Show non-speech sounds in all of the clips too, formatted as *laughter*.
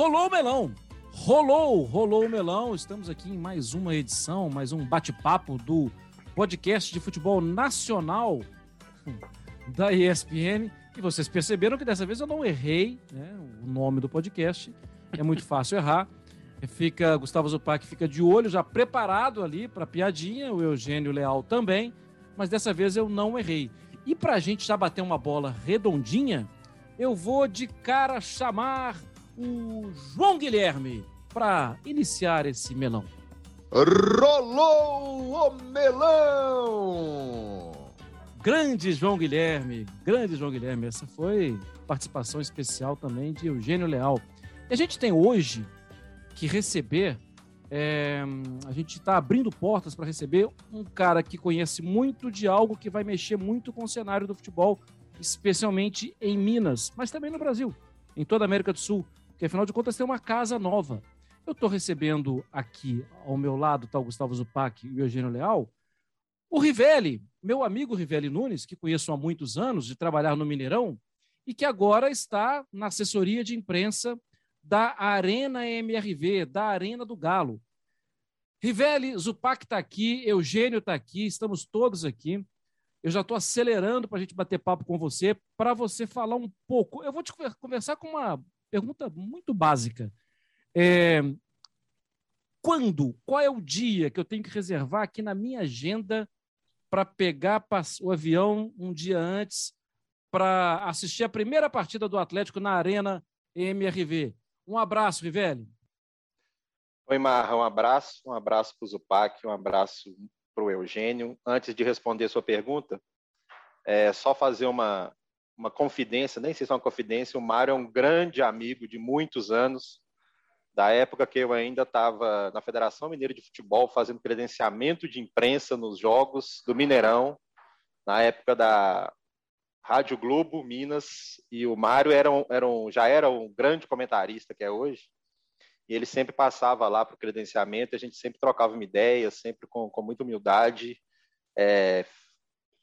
rolou o melão. Rolou, rolou o melão. Estamos aqui em mais uma edição, mais um bate-papo do podcast de futebol nacional *laughs* da ESPN. E vocês perceberam que dessa vez eu não errei né, o nome do podcast. É muito fácil errar. Fica Gustavo Zupac fica de olho, já preparado ali para piadinha, o Eugênio Leal também, mas dessa vez eu não errei. E para a gente já bater uma bola redondinha, eu vou de cara chamar o João Guilherme para iniciar esse melão. Rolou o melão! Grande João Guilherme, grande João Guilherme. Essa foi participação especial também de Eugênio Leal. E a gente tem hoje que receber, é, a gente está abrindo portas para receber um cara que conhece muito de algo que vai mexer muito com o cenário do futebol, especialmente em Minas, mas também no Brasil, em toda a América do Sul, porque afinal de contas tem uma casa nova. Eu estou recebendo aqui ao meu lado, tá o Gustavo Zupac e o Eugênio Leal, o Rivelli, meu amigo Rivelli Nunes, que conheço há muitos anos de trabalhar no Mineirão e que agora está na assessoria de imprensa da Arena MRV, da Arena do Galo. Rivelli, Zupac está aqui, Eugênio está aqui, estamos todos aqui. Eu já estou acelerando para a gente bater papo com você, para você falar um pouco. Eu vou te conversar com uma pergunta muito básica. É, quando, qual é o dia que eu tenho que reservar aqui na minha agenda para pegar o avião um dia antes para assistir a primeira partida do Atlético na Arena MRV? Um abraço, Rivelli. Oi, Marra, um abraço, um abraço para o Zupac, um abraço para o Eugênio. Antes de responder sua pergunta, é só fazer uma, uma confidência, nem sei se é uma confidência, o Mário é um grande amigo de muitos anos, da época que eu ainda estava na Federação Mineira de Futebol, fazendo credenciamento de imprensa nos jogos do Mineirão, na época da Rádio Globo, Minas, e o Mário era um, era um, já era um grande comentarista que é hoje, e ele sempre passava lá para o credenciamento, a gente sempre trocava uma ideia, sempre com, com muita humildade, é,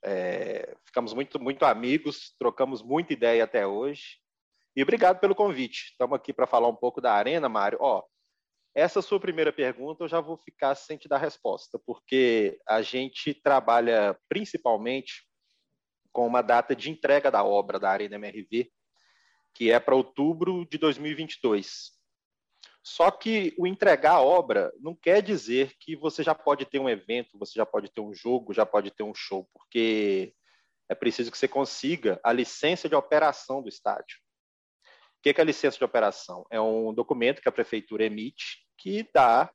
é, ficamos muito, muito amigos, trocamos muita ideia até hoje, e obrigado pelo convite. Estamos aqui para falar um pouco da Arena, Mário. Ó, essa sua primeira pergunta eu já vou ficar sem te dar resposta, porque a gente trabalha principalmente com uma data de entrega da obra da Arena MRV, que é para outubro de 2022. Só que o entregar a obra não quer dizer que você já pode ter um evento, você já pode ter um jogo, já pode ter um show, porque é preciso que você consiga a licença de operação do estádio. O que é a licença de operação? É um documento que a prefeitura emite que dá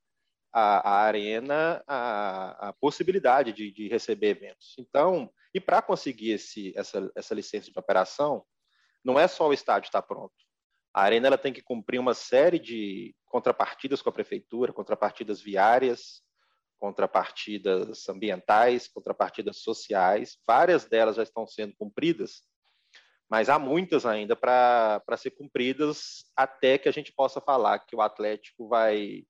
à, à arena a, a possibilidade de, de, receber eventos. Então, e para conseguir esse, essa, essa licença de operação, não é só o estádio estar pronto. A Arena ela tem que cumprir uma série de contrapartidas com a prefeitura, contrapartidas viárias, contrapartidas ambientais, contrapartidas sociais. Várias delas já estão sendo cumpridas, mas há muitas ainda para ser cumpridas até que a gente possa falar que o Atlético vai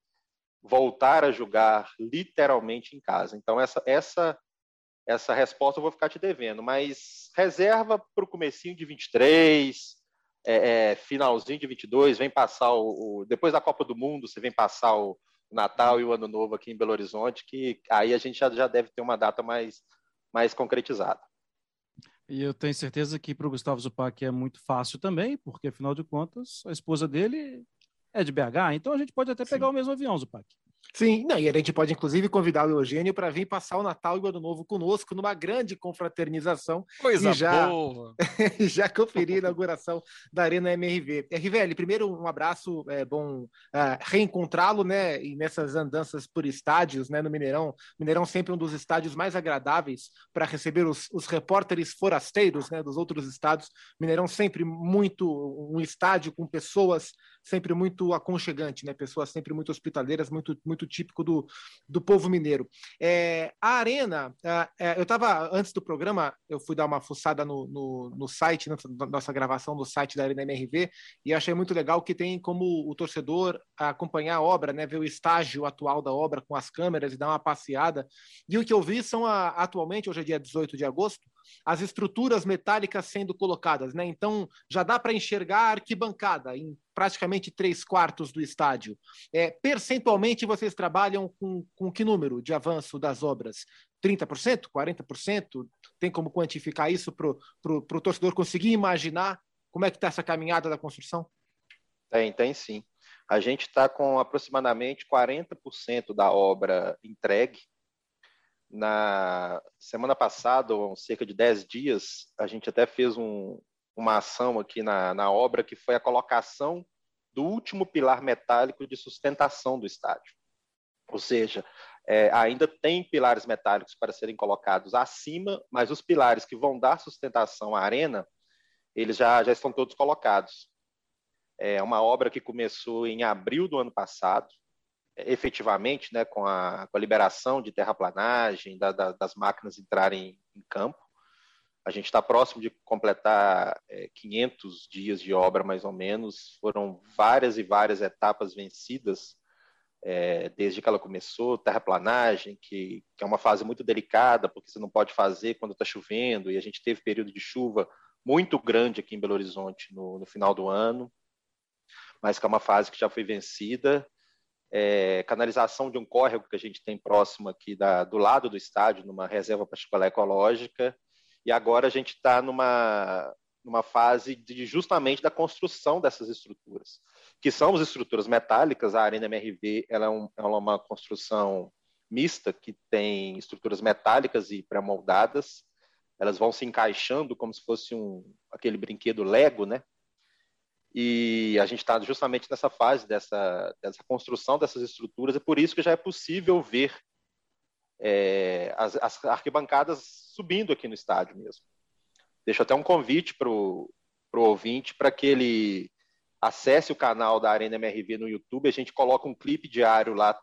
voltar a jogar literalmente em casa. Então, essa, essa essa resposta eu vou ficar te devendo, mas reserva para o comecinho de 23, é, é, finalzinho de 22, vem passar o, o, depois da Copa do Mundo, você vem passar o Natal e o Ano Novo aqui em Belo Horizonte, que aí a gente já, já deve ter uma data mais, mais concretizada. E eu tenho certeza que para o Gustavo Zupac é muito fácil também, porque afinal de contas a esposa dele é de BH, então a gente pode até pegar Sim. o mesmo avião, Zupac. Sim, não, e a gente pode inclusive convidar o Eugênio para vir passar o Natal e o Ano Novo conosco numa grande confraternização. Coisa e já, *laughs* boa! já conferir a inauguração da Arena MRV. Rivelli, primeiro um abraço, é bom uh, reencontrá-lo, né? E nessas andanças por estádios, né? No Mineirão. Mineirão sempre um dos estádios mais agradáveis para receber os, os repórteres forasteiros, né? Dos outros estados. Mineirão sempre muito um estádio com pessoas sempre muito aconchegante, né? Pessoas sempre muito hospitaleiras, muito, muito típico do, do povo mineiro. É, a Arena, é, eu estava, antes do programa, eu fui dar uma fuçada no, no, no site, na nossa gravação do site da Arena MRV, e achei muito legal que tem como o torcedor acompanhar a obra, né? Ver o estágio atual da obra com as câmeras e dar uma passeada. E o que eu vi são, a, atualmente, hoje é dia 18 de agosto, as estruturas metálicas sendo colocadas, né? Então já dá para enxergar a arquibancada em praticamente três quartos do estádio. É, percentualmente vocês trabalham com, com que número de avanço das obras? 30%? 40%? Tem como quantificar isso para o torcedor conseguir imaginar como é que está essa caminhada da construção? Tem, tem sim. A gente está com aproximadamente 40% da obra entregue. Na semana passada, ou cerca de 10 dias, a gente até fez um, uma ação aqui na, na obra que foi a colocação do último pilar metálico de sustentação do estádio. Ou seja, é, ainda tem pilares metálicos para serem colocados acima, mas os pilares que vão dar sustentação à arena, eles já, já estão todos colocados. É uma obra que começou em abril do ano passado, efetivamente, né, com, a, com a liberação de terraplanagem, da, da, das máquinas entrarem em campo. A gente está próximo de completar é, 500 dias de obra, mais ou menos. Foram várias e várias etapas vencidas é, desde que ela começou. Terraplanagem, que, que é uma fase muito delicada, porque você não pode fazer quando está chovendo, e a gente teve período de chuva muito grande aqui em Belo Horizonte no, no final do ano mas que é uma fase que já foi vencida. É, canalização de um córrego que a gente tem próximo aqui da, do lado do estádio, numa reserva particular ecológica, e agora a gente está numa, numa fase de justamente da construção dessas estruturas, que são as estruturas metálicas. A Arena MRV ela é, um, é uma construção mista que tem estruturas metálicas e pré-moldadas. Elas vão se encaixando como se fosse um aquele brinquedo Lego, né? E a gente está justamente nessa fase dessa, dessa construção dessas estruturas, e por isso que já é possível ver é, as, as, arquibancadas subindo aqui no estádio mesmo. Deixo até um convite para o ouvinte para que ele acesse o canal da Arena MRV no YouTube. A gente coloca um clipe diário lá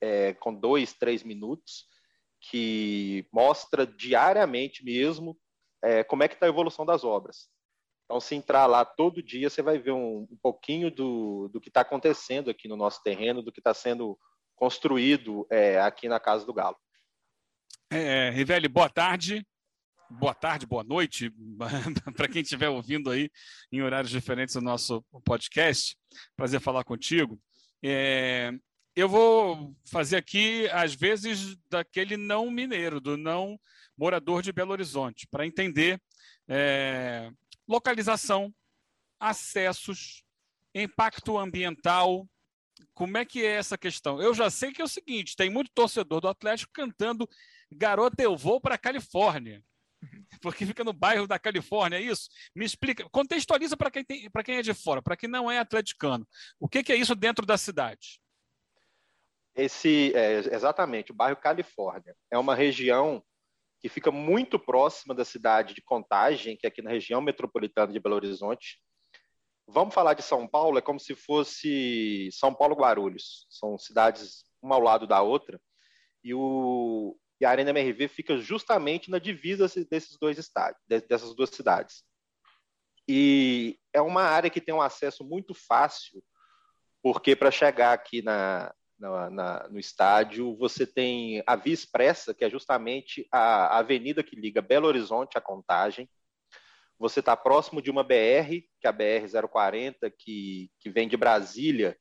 é, com dois, três minutos, que mostra diariamente mesmo é, como é que está a evolução das obras. Então, se entrar lá todo dia, você vai ver um, um pouquinho do, do que está acontecendo aqui no nosso terreno, do que está sendo construído é, aqui na Casa do Galo. É, Rivelli, boa tarde. Boa tarde, boa noite, *laughs* para quem estiver ouvindo aí em horários diferentes do nosso podcast. Prazer falar contigo. É, eu vou fazer aqui, às vezes, daquele não mineiro, do não morador de Belo Horizonte, para entender é, localização, acessos, impacto ambiental. Como é que é essa questão? Eu já sei que é o seguinte: tem muito torcedor do Atlético cantando Garota, eu vou para a Califórnia. *laughs* Porque fica no bairro da Califórnia, é isso? Me explica, contextualiza para quem, quem é de fora, para quem não é atleticano. O que, que é isso dentro da cidade? Esse, é, exatamente, o bairro Califórnia. É uma região que fica muito próxima da cidade de Contagem, que é aqui na região metropolitana de Belo Horizonte. Vamos falar de São Paulo, é como se fosse São Paulo Guarulhos. São cidades uma ao lado da outra. E, o, e a Arena MRV fica justamente na divisa desses dois estádios, dessas duas cidades. E é uma área que tem um acesso muito fácil, porque para chegar aqui na, na, na, no estádio. Você tem a Via Expressa, que é justamente a, a avenida que liga Belo Horizonte à Contagem. Você está próximo de uma BR, que é a BR-040, que, que vem de Brasília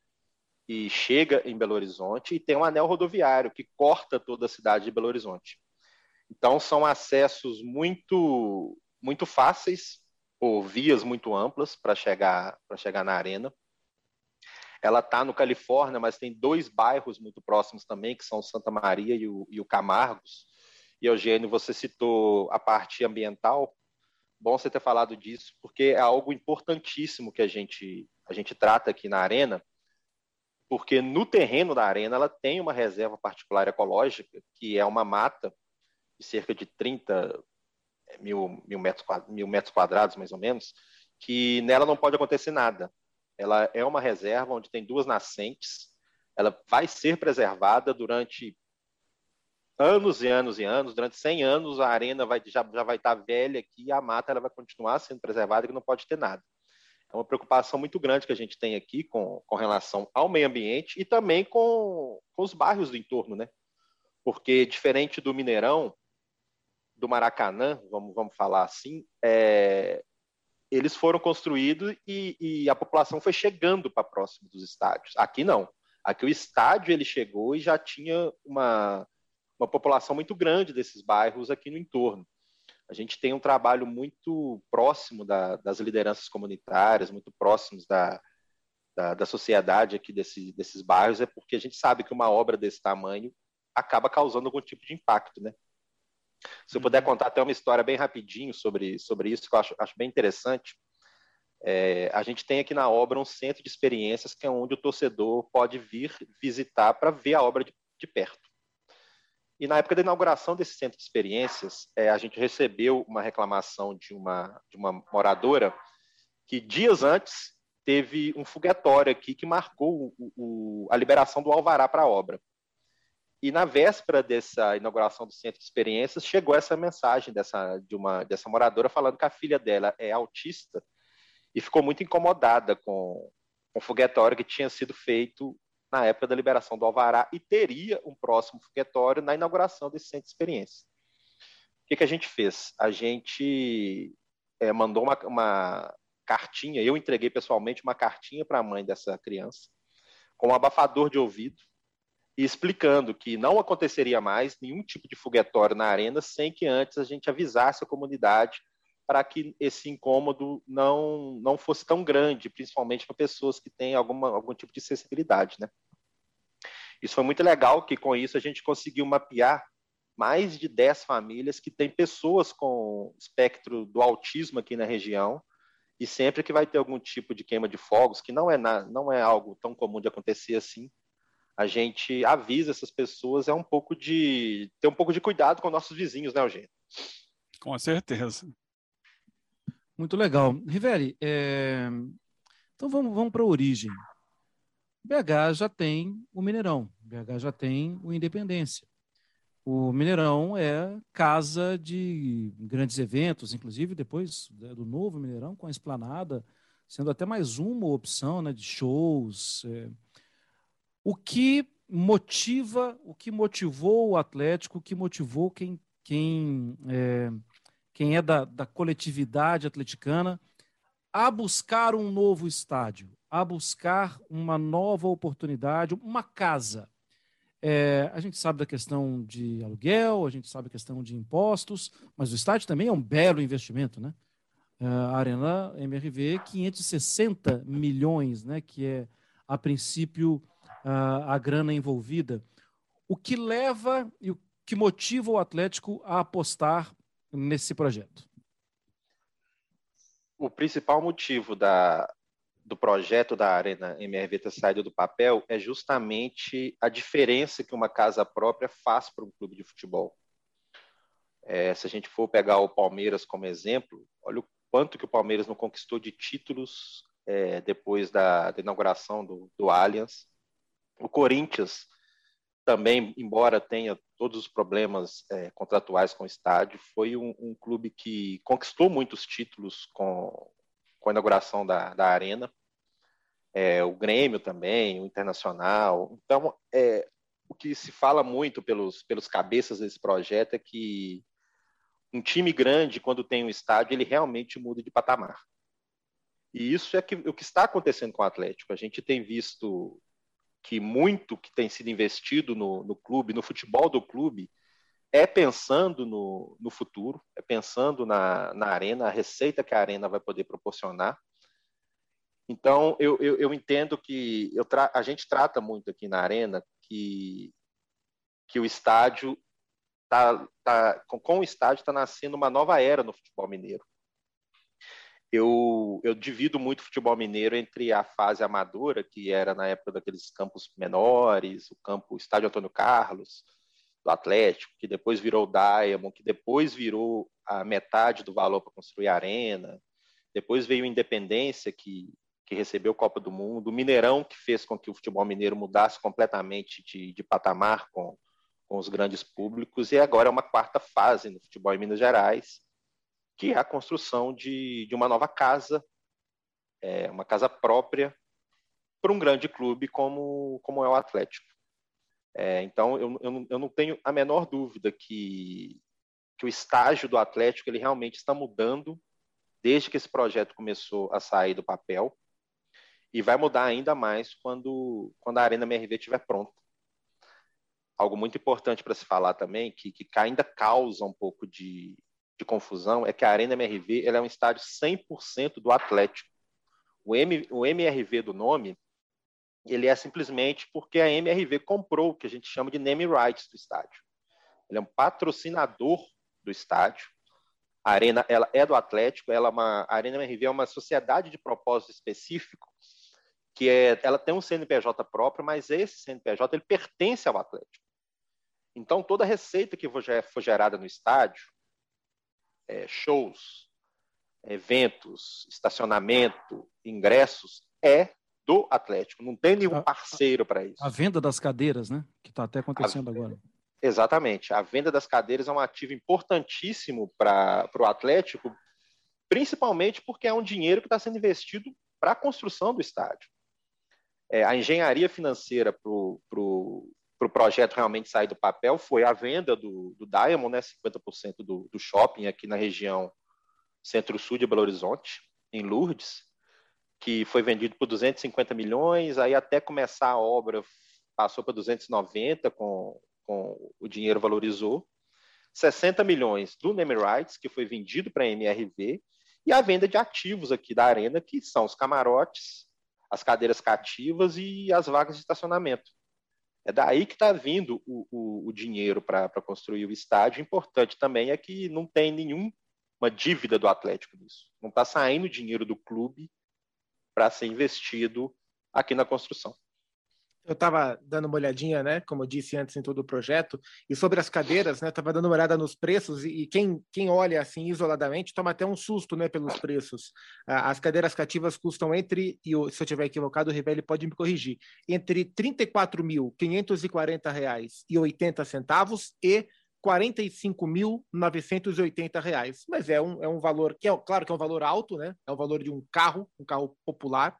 e chega em Belo Horizonte, e tem um anel rodoviário que corta toda a cidade de Belo Horizonte. Então, são acessos muito, muito fáceis, por vias muito amplas para chegar, chegar na arena. Ela está no Califórnia, mas tem dois bairros muito próximos também, que são Santa Maria e o, e o Camargos. E, Eugênio, você citou a parte ambiental. Bom você ter falado disso, porque é algo importantíssimo que a gente, a gente trata aqui na Arena, porque no terreno da Arena ela tem uma reserva particular ecológica, que é uma mata de cerca de 30 mil, mil, metros, mil metros quadrados, mais ou menos, que nela não pode acontecer nada. Ela é uma reserva onde tem duas nascentes. Ela vai ser preservada durante anos e anos e anos. Durante 100 anos, a arena vai, já, já vai estar velha aqui e a mata ela vai continuar sendo preservada e não pode ter nada. É uma preocupação muito grande que a gente tem aqui com, com relação ao meio ambiente e também com, com os bairros do entorno, né? Porque, diferente do Mineirão, do Maracanã, vamos, vamos falar assim, é, eles foram construídos e, e, a população foi chegando para próximo dos estádios. Aqui não. Aqui o estádio ele chegou e já tinha uma, uma população muito grande desses bairros aqui no entorno. A gente tem um trabalho muito próximo da, das lideranças comunitárias, muito próximos da, da, da sociedade aqui desse, desses bairros, é porque a gente sabe que uma obra desse tamanho acaba causando algum tipo de impacto, né? Se eu puder uhum. contar até uma história bem rapidinho sobre, sobre isso, que eu acho, acho bem interessante. É, a gente tem aqui na obra um centro de experiências que é onde o torcedor pode vir visitar para ver a obra de, de, perto. E na época da inauguração desse centro de experiências, é, a gente recebeu uma reclamação de uma, de uma moradora que dias antes teve um foguetório aqui que marcou o, o, a liberação do alvará para a obra. E na véspera dessa inauguração do Centro de Experiências, chegou essa mensagem dessa, de uma, dessa moradora falando que a filha dela é autista e ficou muito incomodada com, com o foguetório que tinha sido feito na época da liberação do Alvará e teria um próximo foguetório na inauguração desse Centro de Experiências. O que, que a gente fez? A gente é, mandou uma, uma cartinha, eu entreguei pessoalmente uma cartinha para a mãe dessa criança, com um abafador de ouvido, e explicando que não aconteceria mais nenhum tipo de foguetório na arena sem que antes a gente avisasse a comunidade para que esse incômodo não, não fosse tão grande, principalmente para pessoas que têm alguma, algum tipo de sensibilidade. Né? Isso foi muito legal, que com isso a gente conseguiu mapear mais de 10 famílias que têm pessoas com espectro do autismo aqui na região, e sempre que vai ter algum tipo de queima de fogos, que não é, na, não é algo tão comum de acontecer assim, a gente avisa essas pessoas é um pouco de ter um pouco de cuidado com nossos vizinhos, né, Eugênio? Com certeza. Muito legal. Riveri, é... então vamos, vamos para a origem. BH já tem o Mineirão, BH já tem o Independência. O Mineirão é casa de grandes eventos, inclusive depois né, do novo Mineirão, com a esplanada, sendo até mais uma opção né, de shows. É o que motiva, o que motivou o Atlético, o que motivou quem, quem, é, quem é da, da coletividade atleticana a buscar um novo estádio, a buscar uma nova oportunidade, uma casa. É, a gente sabe da questão de aluguel, a gente sabe da questão de impostos, mas o estádio também é um belo investimento, né? É, a Arena MRV, 560 milhões, né? Que é, a princípio, a, a grana envolvida. O que leva e o que motiva o Atlético a apostar nesse projeto? O principal motivo da, do projeto da Arena MRV ter saído do papel é justamente a diferença que uma casa própria faz para um clube de futebol. É, se a gente for pegar o Palmeiras como exemplo, olha o quanto que o Palmeiras não conquistou de títulos é, depois da, da inauguração do, do Allianz. O Corinthians também, embora tenha todos os problemas é, contratuais com o estádio, foi um, um, clube que conquistou muitos títulos com, com a inauguração da, da arena. É, o Grêmio também, o Internacional. Então, é, o que se fala muito pelos, pelos cabeças desse projeto é que um time grande, quando tem um estádio, ele realmente muda de patamar. E isso é que, o que está acontecendo com o Atlético. A gente tem visto que muito que tem sido investido no, no clube, no futebol do clube, é pensando no, no futuro, é pensando na, na arena, a receita que a arena vai poder proporcionar. Então, eu, eu, eu entendo que eu a gente trata muito aqui na arena que, que o estádio tá, tá com, com o estádio está nascendo uma nova era no futebol mineiro eu, eu divido muito o futebol mineiro entre a fase amadora, que era na época daqueles campos menores, o campo Estádio Antônio Carlos, do Atlético, que depois virou o Diamond, que depois virou a metade do valor para construir a arena, depois veio o Independência, que, que recebeu Copa do Mundo, o Mineirão, que fez com que o futebol mineiro mudasse completamente de, de patamar com, com os grandes públicos, e agora é uma quarta fase no futebol em Minas Gerais, que é a construção de, de uma nova casa, é, uma casa própria para um grande clube como, como é o Atlético. É, então, eu, eu, eu, não tenho a menor dúvida que, que o estágio do Atlético ele realmente está mudando desde que esse projeto começou a sair do papel e vai mudar ainda mais quando, quando a Arena MRV estiver pronta. Algo muito importante para se falar também, que, que ainda causa um pouco de, de confusão, é que a Arena MRV é um estádio 100% do Atlético. O, M, o MRV do nome, ele é simplesmente porque a MRV comprou o que a gente chama de name rights do estádio. Ele é um patrocinador do estádio. A Arena ela é do Atlético, ela é uma, a Arena MRV é uma sociedade de propósito específico que é, ela tem um CNPJ próprio, mas esse CNPJ ele pertence ao Atlético. Então, toda a receita que for gerada no estádio, é, shows, eventos, estacionamento, ingressos, é do Atlético. Não tem nenhum parceiro para isso. A venda das cadeiras, né? Que está até acontecendo a, agora. Exatamente. A venda das cadeiras é um ativo importantíssimo para o Atlético, principalmente porque é um dinheiro que está sendo investido para a construção do estádio é, a engenharia financeira para o pro, pro projeto realmente sair do papel foi a venda do, do Diamond, né, 50% do, do shopping aqui na região centro-sul de Belo Horizonte, em Lourdes, que foi vendido por 250 milhões, aí até começar a obra passou para 290, com, com o dinheiro valorizou. 60 milhões do Name Rights, que foi vendido para a MRV, e a venda de ativos aqui da Arena, que são os camarotes, as cadeiras cativas e as vagas de estacionamento. É daí que está vindo o, o, o dinheiro para construir o estádio. Importante também é que não tem nenhuma dívida do Atlético nisso. Não está saindo dinheiro do clube para ser investido aqui na construção eu estava dando uma olhadinha, né, como eu disse antes em todo o projeto, e sobre as cadeiras, né, estava dando uma olhada nos preços e, e, quem, quem olha assim isoladamente toma até um susto, né, pelos preços. As cadeiras cativas custam entre, e se eu tiver equivocado, o Rivelli pode me corrigir, entre R$ 34.540,80 e R$ 45.980 Mas é um, é um valor que é claro que é um valor alto, né? É o valor de um carro, um carro popular,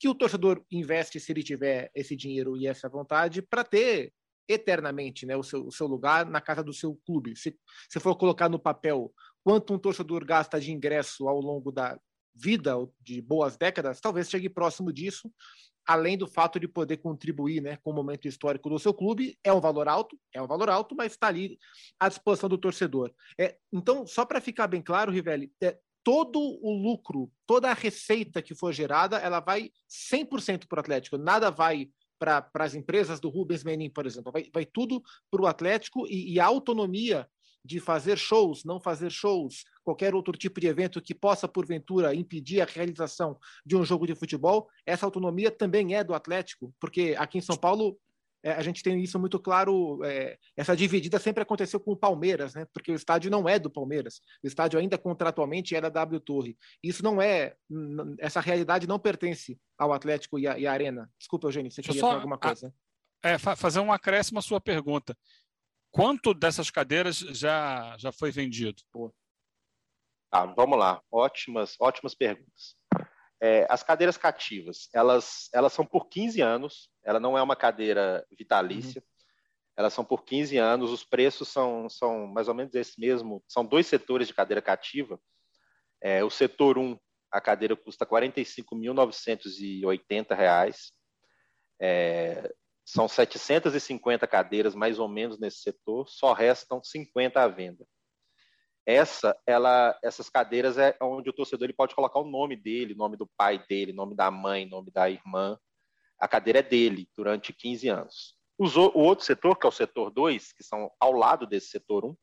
que o torcedor investe se ele tiver esse dinheiro e essa vontade para ter eternamente né, o, seu, o seu lugar na casa do seu clube. Se, se for colocar no papel quanto um torcedor gasta de ingresso ao longo da vida de boas décadas, talvez chegue próximo disso, além do fato de poder contribuir né, com o momento histórico do seu clube, é um valor alto, é um valor alto, mas está ali à disposição do torcedor. É, então, só para ficar bem claro, Rivelli, é, todo o lucro, toda a receita que for gerada, ela vai 100% para o Atlético. Nada vai para as empresas do Rubens Menin, por exemplo. Vai, vai tudo para o Atlético e, e, a autonomia de fazer shows, não fazer shows, qualquer outro tipo de evento que possa, porventura, impedir a realização de um jogo de futebol, essa autonomia também é do Atlético, porque aqui em São Paulo é, a gente tem isso muito claro. É, essa dividida sempre aconteceu com o Palmeiras, né? Porque o estádio não é do Palmeiras. O estádio ainda contratualmente é da W Torre. Isso não é. Essa realidade não pertence ao Atlético e à, e à Arena. Desculpa, Eugênio, você queria falar alguma coisa? É, fazer um acréscimo à sua pergunta. Quanto dessas cadeiras já, já foi vendido? Ah, vamos lá. Ótimas, ótimas perguntas. É, as cadeiras cativas, elas, elas são por 15 anos, ela não é uma cadeira vitalícia, uhum. elas são por 15 anos, os preços são, são mais ou menos esse mesmo, são dois setores de cadeira cativa. É, o setor 1, a cadeira custa R$ 45.980, é, são 750 cadeiras mais ou menos nesse setor, só restam 50 à venda. Essa, ela, essas cadeiras é onde o torcedor ele pode colocar o nome dele, nome do pai dele, nome da mãe, nome da irmã. A cadeira é dele durante 15 anos. o outro setor, que é o setor 2, que são ao lado desse setor 1, um,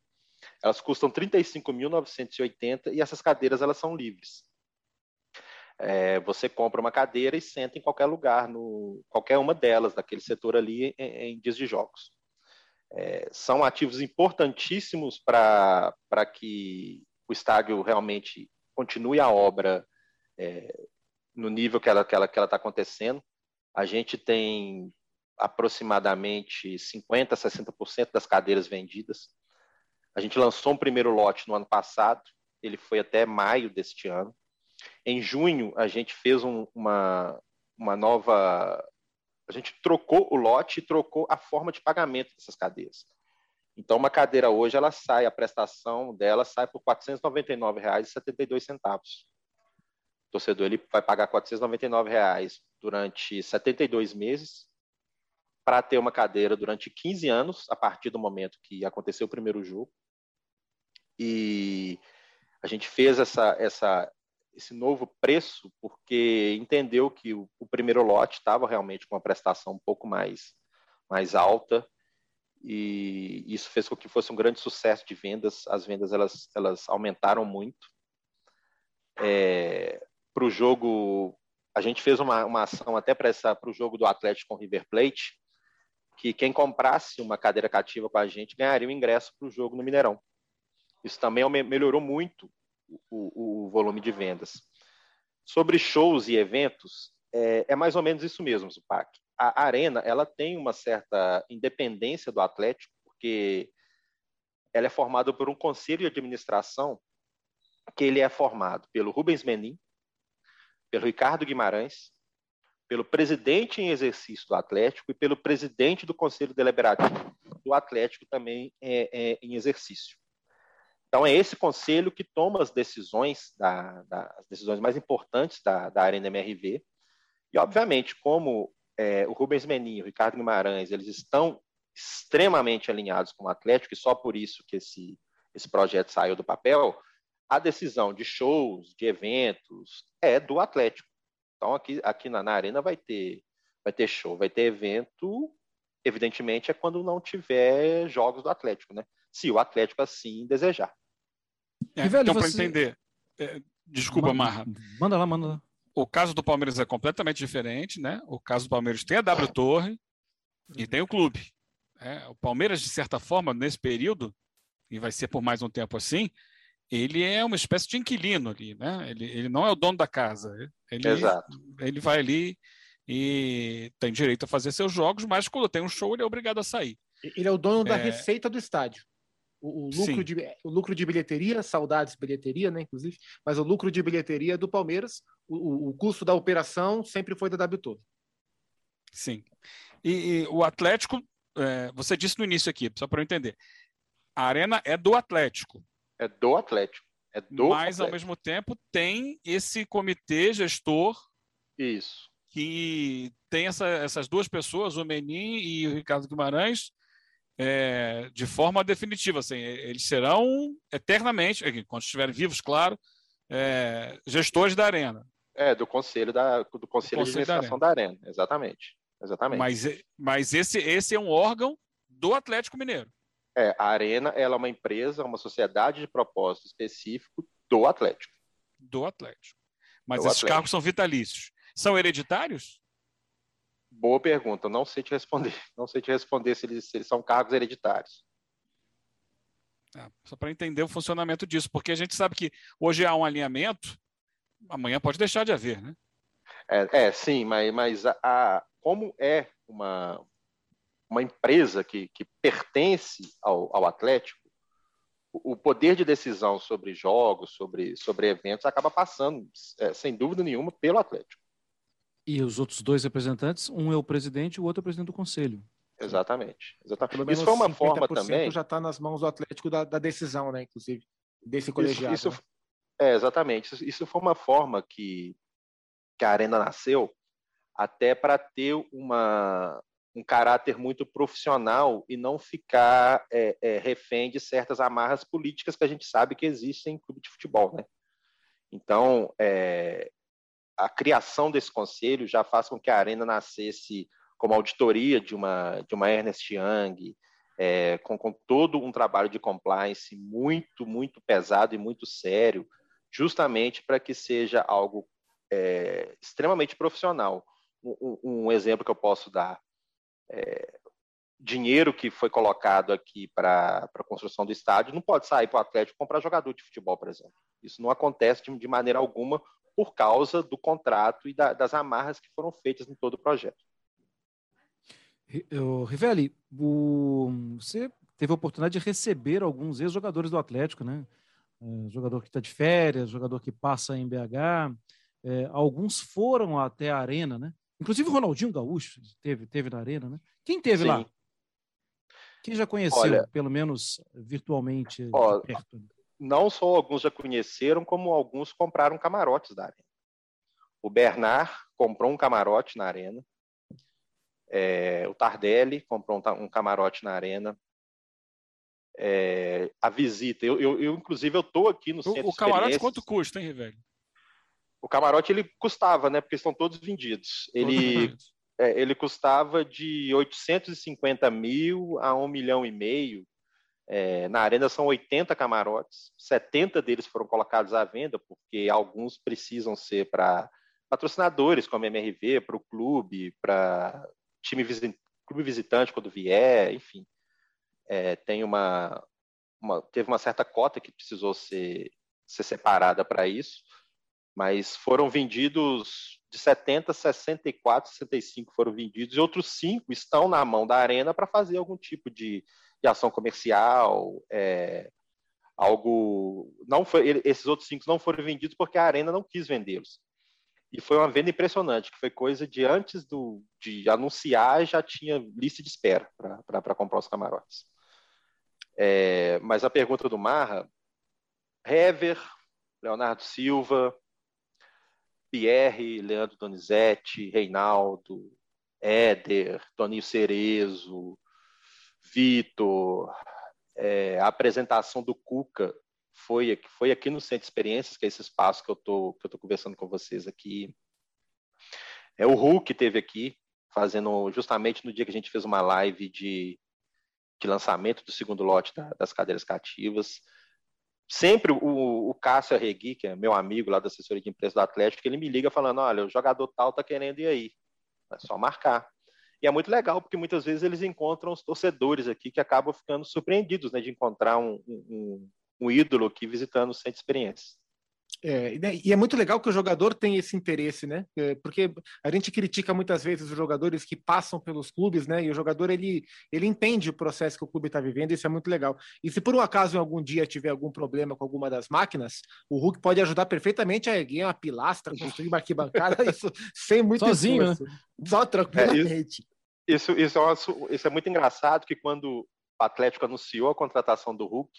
elas custam 35.980 e essas cadeiras elas são livres. É, você compra uma cadeira e senta em qualquer lugar, no qualquer uma delas, daquele setor ali, em, em dias de jogos é, são ativos importantíssimos para que o estádio realmente continue a obra é, no nível que ela está que ela, que ela tá acontecendo. A gente tem aproximadamente 50%, 60% das cadeiras vendidas. A gente lançou um primeiro lote no ano passado, ele foi até maio deste ano. Em junho, a gente fez um, uma, uma nova a gente trocou o lote e trocou a forma de pagamento dessas cadeias. Então, uma cadeira hoje, ela sai, a prestação dela sai por R$ 499,72. O torcedor ele vai pagar 499 reais durante 72 meses para ter uma cadeira durante 15 anos, a partir do momento que aconteceu o primeiro jogo. E a gente fez essa, essa, esse novo preço porque entendeu que o, o primeiro lote estava realmente com uma prestação um pouco mais, mais alta e isso fez com que fosse um grande sucesso de vendas. As vendas elas, elas aumentaram muito. É, para o jogo, a gente fez uma, uma ação até para o jogo do Atlético com River Plate, que quem comprasse uma cadeira cativa com a gente ganharia o ingresso para o jogo no Mineirão. Isso também melhorou muito o, o volume de vendas. Sobre shows e eventos, é, é mais ou menos isso mesmo, Zupac. A arena ela tem uma certa independência do Atlético, porque ela é formada por um conselho de administração que ele é formado pelo Rubens Menin, pelo Ricardo Guimarães, pelo presidente em exercício do Atlético e pelo presidente do Conselho Deliberativo do Atlético também é, é, em exercício. Então é esse conselho que toma as decisões, da, da, as decisões mais importantes da, da Arena MRV. E obviamente, como é, o Rubens Menin e o Ricardo Guimarães eles estão extremamente alinhados com o Atlético e só por isso que esse, esse projeto saiu do papel, a decisão de shows, de eventos, é do Atlético. Então, aqui, aqui na, na Arena vai ter, vai ter show, vai ter evento, evidentemente, é quando não tiver jogos do Atlético, né? Se o Atlético assim desejar. É, velho, então, para entender, é, desculpa, manda, Marra. Manda lá, manda lá. O caso do Palmeiras é completamente diferente, né? O caso do Palmeiras tem a W Torre e tem o clube. É, o Palmeiras, de certa forma, nesse período, e vai ser por mais um tempo assim, ele é uma espécie de inquilino ali, né? Ele, ele não é o dono da casa. Ele, Exato. ele vai ali e tem direito a fazer seus jogos, mas quando tem um show ele é obrigado a sair. Ele é o dono da é... receita do estádio. O, o lucro de, o lucro de bilheteria, saudades bilheteria, né, inclusive, mas o lucro de bilheteria do Palmeiras, o, o custo da operação sempre foi da W Sim. E, e o Atlético, é, você disse no início aqui, só para eu entender, a arena é do Atlético, é do Atlético. É do Mas, Atlético. ao mesmo tempo, tem esse comitê gestor. Isso. Que tem essa, essas duas pessoas, o Menin e o Ricardo Guimarães, é, de forma definitiva. Assim, eles serão eternamente, quando estiverem vivos, claro, é, gestores da Arena. É, do conselho, da, do conselho, de administração da arena. da arena. Exatamente. Exatamente. Mas, mas esse, esse é um órgão do Atlético Mineiro. É, a Arena ela é uma empresa, uma sociedade de propósito específico do Atlético. Do Atlético. Mas do esses Atlético. cargos são vitalícios. São hereditários? Boa pergunta. Não sei te responder. *laughs* Não sei te responder se eles, se eles são cargos hereditários. É, só para entender o funcionamento disso, porque a gente sabe que hoje há um alinhamento, amanhã pode deixar de haver, né? É, é sim, mas, mas a, a, como é uma, uma empresa que, que pertence ao, ao Atlético, o poder de decisão sobre jogos, sobre, sobre eventos, acaba passando, é, sem dúvida nenhuma, pelo Atlético. E os outros dois representantes, um é o presidente e o outro é o presidente do conselho. Exatamente. exatamente. Isso foi uma forma também. Já está nas mãos do Atlético da, da, decisão, né? Inclusive, desse colegiado. Isso, isso né? É, exatamente. Isso, isso, foi uma forma que, que a Arena nasceu até para ter uma, um caráter muito profissional e não ficar é, é, refém de certas amarras políticas que a gente sabe que existem em clube de futebol, né? Então, é, a criação desse conselho já faz com que a Arena nascesse como auditoria de uma, de uma Ernest Young, é, com, com todo um trabalho de compliance muito, muito pesado e muito sério, justamente para que seja algo é, extremamente profissional. Um, um, exemplo que eu posso dar é, dinheiro que foi colocado aqui para a construção do estádio não pode sair para o Atlético comprar jogador de futebol, por exemplo. Isso não acontece de, de maneira alguma por causa do contrato e da, das amarras que foram feitas em todo o projeto. Rivelli, o, você teve a oportunidade de receber alguns ex-jogadores do Atlético, né? É, jogador que está de férias, jogador que passa em BH. É, alguns foram até a Arena, né? Inclusive o Ronaldinho Gaúcho teve, teve na arena, né? Quem teve Sim. lá? Quem já conheceu, Olha, pelo menos virtualmente, ó, perto? Não só alguns já conheceram, como alguns compraram camarotes da Arena. O Bernard comprou um camarote na Arena. É, o Tardelli comprou um, um camarote na Arena. É, a visita, eu, eu, eu, inclusive eu estou aqui no centro. O, o camarote quanto custa, hein, Rivelli? O camarote ele custava, né? Porque estão todos vendidos. Ele é, ele custava de 850 mil a 1 milhão e meio. É, na arena são 80 camarotes, 70 deles foram colocados à venda, porque alguns precisam ser para patrocinadores, como MRV, para o clube, para time visit, clube visitante quando vier, enfim. É, tem uma, uma, teve uma certa cota que precisou ser, ser separada para isso, mas foram vendidos de 70, 64, 65 foram vendidos e outros cinco estão na mão da Arena para fazer algum tipo de, de ação comercial, é, algo. Não foi, esses outros cinco não foram vendidos porque a Arena não quis vendê-los. E foi uma venda impressionante, que foi coisa de antes do, de anunciar já tinha lista de espera para comprar os camarotes. É, mas a pergunta do Marra, Hever, Leonardo Silva, Pierre, Leandro Donizete, Reinaldo, Éder, Toninho Cerezo, Vitor, é, a apresentação do Cuca foi, foi aqui no Centro de Experiências, que é esse espaço que eu tô, que eu tô conversando com vocês aqui. É o Hulk teve aqui, fazendo justamente no dia que a gente fez uma live de, de lançamento do segundo lote da, das cadeiras cativas sempre o, o Cássio Arregui, que é meu amigo lá da assessoria de imprensa do Atlético, ele me liga falando, olha, o jogador tal tá querendo ir aí, é só marcar. E é muito legal, porque muitas vezes eles encontram os torcedores aqui que acabam ficando surpreendidos né, de encontrar um, um, um ídolo aqui visitando o centro de. É, né, e é muito legal que o jogador tem esse interesse, né? É, porque a gente critica muitas vezes os jogadores que passam pelos clubes, né? E o jogador ele, ele entende o processo que o clube está vivendo, isso é muito legal. E se por um acaso em algum dia tiver algum problema com alguma das máquinas, o Hulk pode ajudar perfeitamente a erguer uma pilastra, construir uma arquibancada, *laughs* isso sem muito Sozinho, esforço. Né? Só tranquilamente. É, isso, isso, isso, é isso é muito engraçado que quando o Atlético anunciou a contratação do Hulk,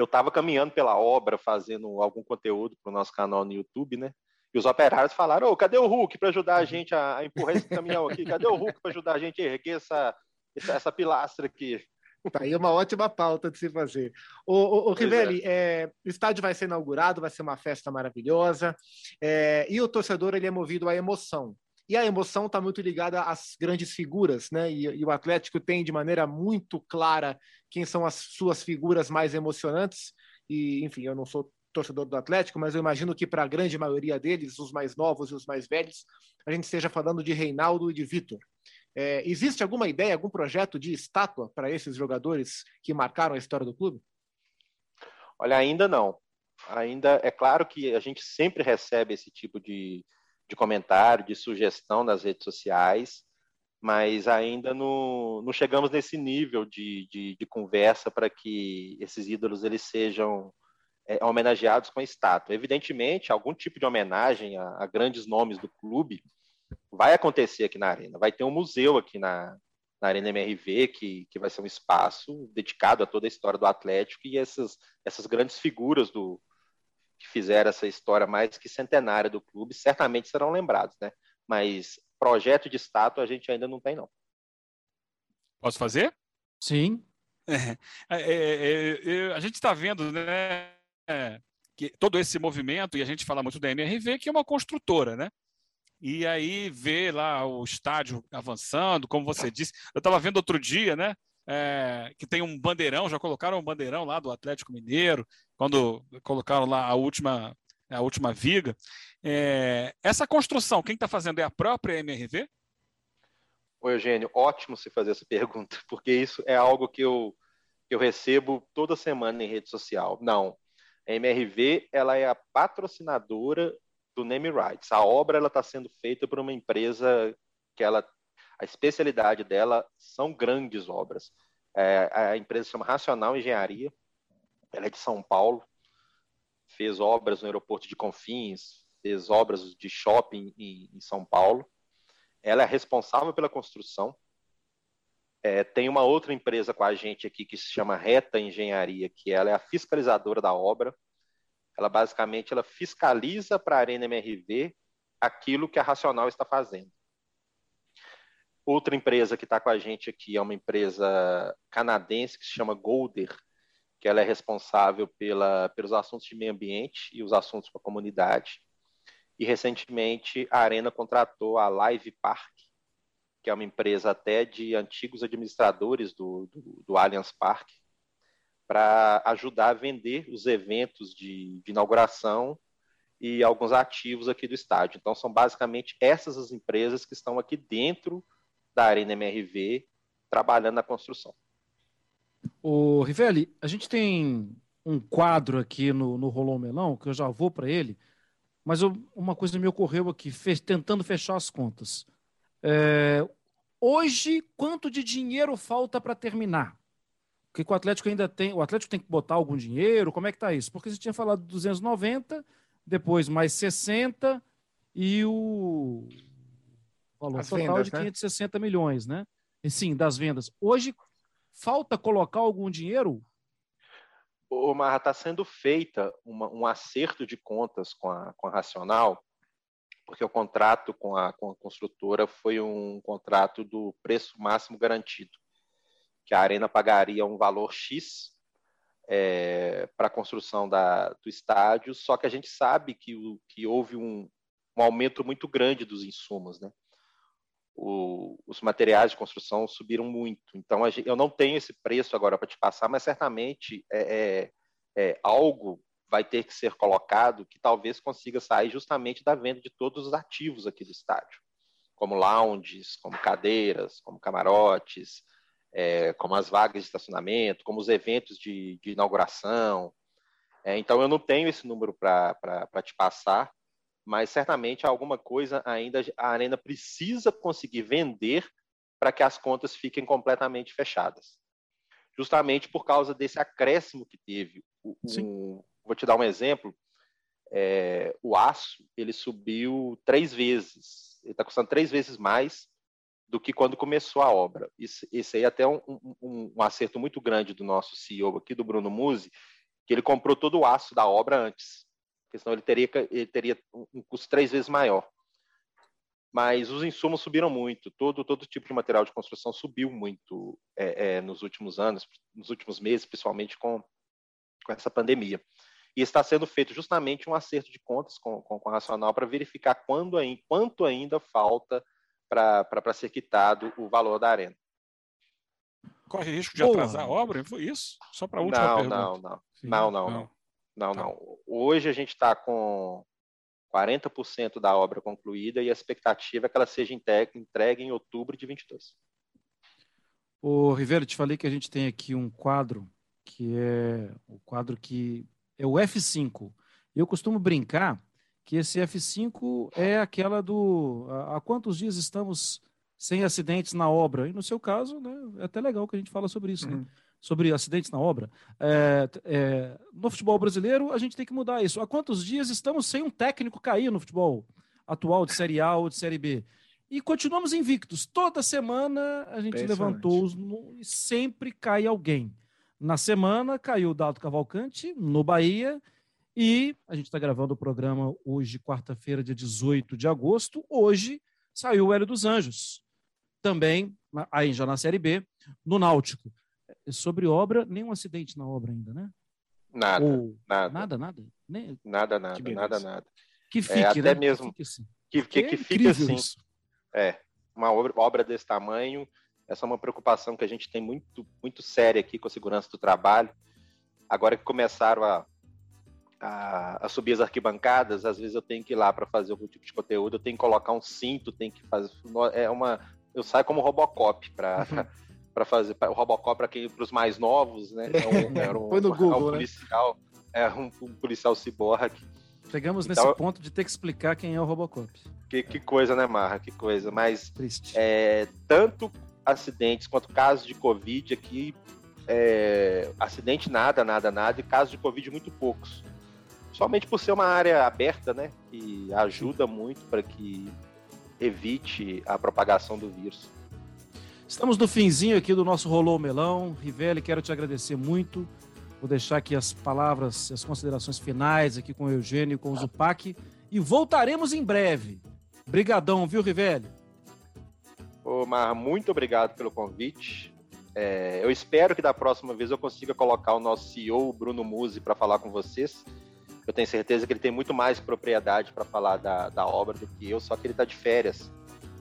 eu estava caminhando pela obra, fazendo algum conteúdo para o nosso canal no YouTube, né? E os operários falaram: Ô, cadê o Hulk para ajudar a gente a, a, empurrar esse caminhão aqui? Cadê o Hulk para ajudar a gente a erguer essa, essa, essa pilastra aqui? Tá aí uma ótima pauta de se fazer. O, o, o Rivelli, é. É, o estádio vai ser inaugurado, vai ser uma festa maravilhosa, é, e o torcedor ele é movido à emoção. E a emoção está muito ligada às grandes figuras, né? E, e, o Atlético tem de maneira muito clara quem são as suas figuras mais emocionantes. E, enfim, eu não sou torcedor do Atlético, mas eu imagino que para a grande maioria deles, os mais novos e os mais velhos, a gente esteja falando de Reinaldo e de Vitor. É, existe alguma ideia, algum projeto de estátua para esses jogadores que marcaram a história do clube? Olha, ainda não. Ainda é claro que a gente sempre recebe esse tipo de, de comentário, de sugestão nas redes sociais, mas ainda não, não chegamos nesse nível de, de, de conversa para que esses ídolos eles sejam é, homenageados com a estátua. Evidentemente, algum tipo de homenagem a, a, grandes nomes do clube vai acontecer aqui na Arena. Vai ter um museu aqui na, na Arena MRV, que, que vai ser um espaço dedicado a toda a história do Atlético e essas, essas grandes figuras do, que fizeram essa história mais que centenária do clube certamente serão lembrados, né? Mas projeto de estátua a gente ainda não tem, não. Posso fazer? Sim. É, é, é, é a gente está vendo, né? Que todo esse movimento, e a gente fala muito da MRV, que é uma construtora, né? E aí vê lá o estádio avançando, como você disse. Eu estava vendo outro dia, né? É, que tem um bandeirão, já colocaram um bandeirão lá do Atlético Mineiro, quando colocaram lá a última, a última viga. É, essa construção, quem está fazendo é a própria MRV? Oi, Eugênio, ótimo você fazer essa *laughs* pergunta, porque isso é algo que eu, eu recebo toda semana em rede social. Não, a MRV ela é a patrocinadora do Name Rights. A obra está sendo feita por uma empresa que ela a especialidade dela são grandes obras. É, a empresa se chama Racional Engenharia, ela é de São Paulo, fez obras no aeroporto de Confins, fez obras de shopping em, em São Paulo. Ela é responsável pela construção. É, tem uma outra empresa com a gente aqui que se chama Reta Engenharia, que ela é a fiscalizadora da obra. Ela basicamente ela fiscaliza para a Arena MRV aquilo que a Racional está fazendo. Outra empresa que está com a gente aqui é uma empresa canadense que se chama Golder, que ela é responsável pela, pelos assuntos de meio ambiente e os assuntos para a comunidade. E recentemente a Arena contratou a Live Park, que é uma empresa até de antigos administradores do, do, do Allianz Parque, para ajudar a vender os eventos de, de, inauguração e alguns ativos aqui do estádio. Então, são basicamente essas as empresas que estão aqui dentro da Arena MRV, trabalhando na construção. O Rivelli, a gente tem um quadro aqui no, no Rolão Melão, que eu já vou para ele, mas eu, uma coisa me ocorreu aqui, fez, tentando fechar as contas. É, hoje, quanto de dinheiro falta para terminar? Porque o Atlético ainda tem. O Atlético tem que botar algum dinheiro? Como é que está isso? Porque você tinha falado 290, depois mais 60 e o valor As total vendas, de 560 né? milhões, né? E, sim, das vendas. Hoje, falta colocar algum dinheiro? O Marra, está sendo feita uma, um acerto de contas com a, com a Racional porque o contrato com a, com a construtora foi um contrato do preço máximo garantido, que a Arena pagaria um valor X é, para a construção da, do estádio, só que a gente sabe que, o, que houve um, um aumento muito grande dos insumos, né? O, os materiais de construção subiram muito. Então, gente, eu não tenho esse preço agora para te passar, mas certamente é, é, é algo vai ter que ser colocado que talvez consiga sair justamente da venda de todos os ativos aqui do estádio, como lounges, como cadeiras, como camarotes, é, como as vagas de estacionamento, como os eventos de, de inauguração. É, então, eu não tenho esse número para te passar, mas certamente alguma coisa ainda a Arena precisa conseguir vender para que as contas fiquem completamente fechadas. Justamente por causa desse acréscimo que teve. Um, Vou te dar um exemplo. É, o aço ele subiu três vezes. Ele está custando três vezes mais do que quando começou a obra. Isso, esse aí é até um, um, um, acerto muito grande do nosso CEO aqui, do Bruno Musi, que ele comprou todo o aço da obra antes, porque senão ele teria, ele teria um custo três vezes maior. Mas os insumos subiram muito, todo, todo tipo de material de construção subiu muito é, é, nos últimos anos, nos últimos meses, principalmente com, com essa pandemia. E está sendo feito justamente um acerto de contas com, com, com a Racional para verificar quando, quanto ainda falta para ser quitado o valor da arena. Corre risco de atrasar a obra? Foi isso? Só para a última não, pergunta. Não, não. Não, não, não. Não, tá. não. Hoje a gente está com 40% da obra concluída e a expectativa é que ela seja entregue em outubro de 22. Ô, Rivero, te falei que a gente tem aqui um quadro que é o quadro que é o F5. Eu costumo brincar que esse F5 é aquela do há quantos dias estamos sem acidentes na obra? E no seu caso, né, é até legal que a gente fala sobre isso, né? uhum. né? Sobre acidentes na obra. É, é, no futebol brasileiro, a gente tem que mudar isso. Há quantos dias estamos sem um técnico cair no futebol atual de Série A ou de Série B? E continuamos invictos. Toda semana a gente levantou os, e sempre cai alguém. Na semana caiu o Dado Cavalcante no Bahia e a gente está gravando o programa hoje, quarta-feira, dia 18 de agosto. Hoje saiu o Hélio dos Anjos, também aí já na Série B, no Náutico. Sobre obra, nenhum acidente na obra ainda, né? Nada, Ou, nada. Nada, nada? Nem... Nada, nada, nada, nada. Que é, fique, é, até né? mesmo. Que fique assim. Que, que, que é fique assim. Isso. É, uma obra, obra desse tamanho, essa é uma preocupação que a gente tem muito, muito séria aqui com a segurança do trabalho. Agora que começaram a, a, a subir as arquibancadas, às vezes eu tenho que ir lá para fazer algum tipo de conteúdo, eu tenho que colocar um cinto, tem que fazer. É uma, eu saio como Robocop para *laughs* para fazer pra, o Robocop para quem para os mais novos, né? É *laughs* um, era um, Foi no Google, um policial, né? é um, um policial ciborgue. Chegamos então, nesse ponto de ter que explicar quem é o Robocop. Que, que coisa, né, Marra? Que coisa. Mas Triste. É, tanto acidentes quanto casos de Covid aqui, é, acidente nada, nada, nada, e casos de Covid muito poucos. Somente por ser uma área aberta, né? Que ajuda muito para que evite a propagação do vírus. Estamos no finzinho aqui do nosso Rolou Melão. Rivelli, quero te agradecer muito. Vou deixar aqui as palavras, as considerações finais aqui com o Eugênio e com o Zupac. E voltaremos em breve. Brigadão, viu, Rivelli? Ô, Mar, muito obrigado pelo convite. É, eu espero que da próxima vez eu consiga colocar o nosso CEO, Bruno Musi, para falar com vocês. Eu tenho certeza que ele tem muito mais propriedade para falar da, da obra do que eu, só que ele está de férias.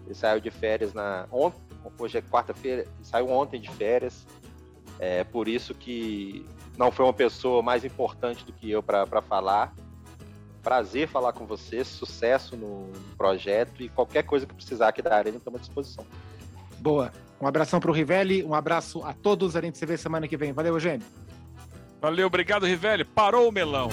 Ele saiu de férias na ontem, hoje é quarta-feira, saiu ontem de férias. É por isso que não foi uma pessoa mais importante do que eu para falar. Prazer falar com vocês, sucesso no projeto e qualquer coisa que precisar aqui da Arena, estamos à disposição. Boa. Um abração para o Rivelli, um abraço a todos. A gente se vê semana que vem. Valeu, Eugênio. Valeu, obrigado, Rivelli. Parou o melão.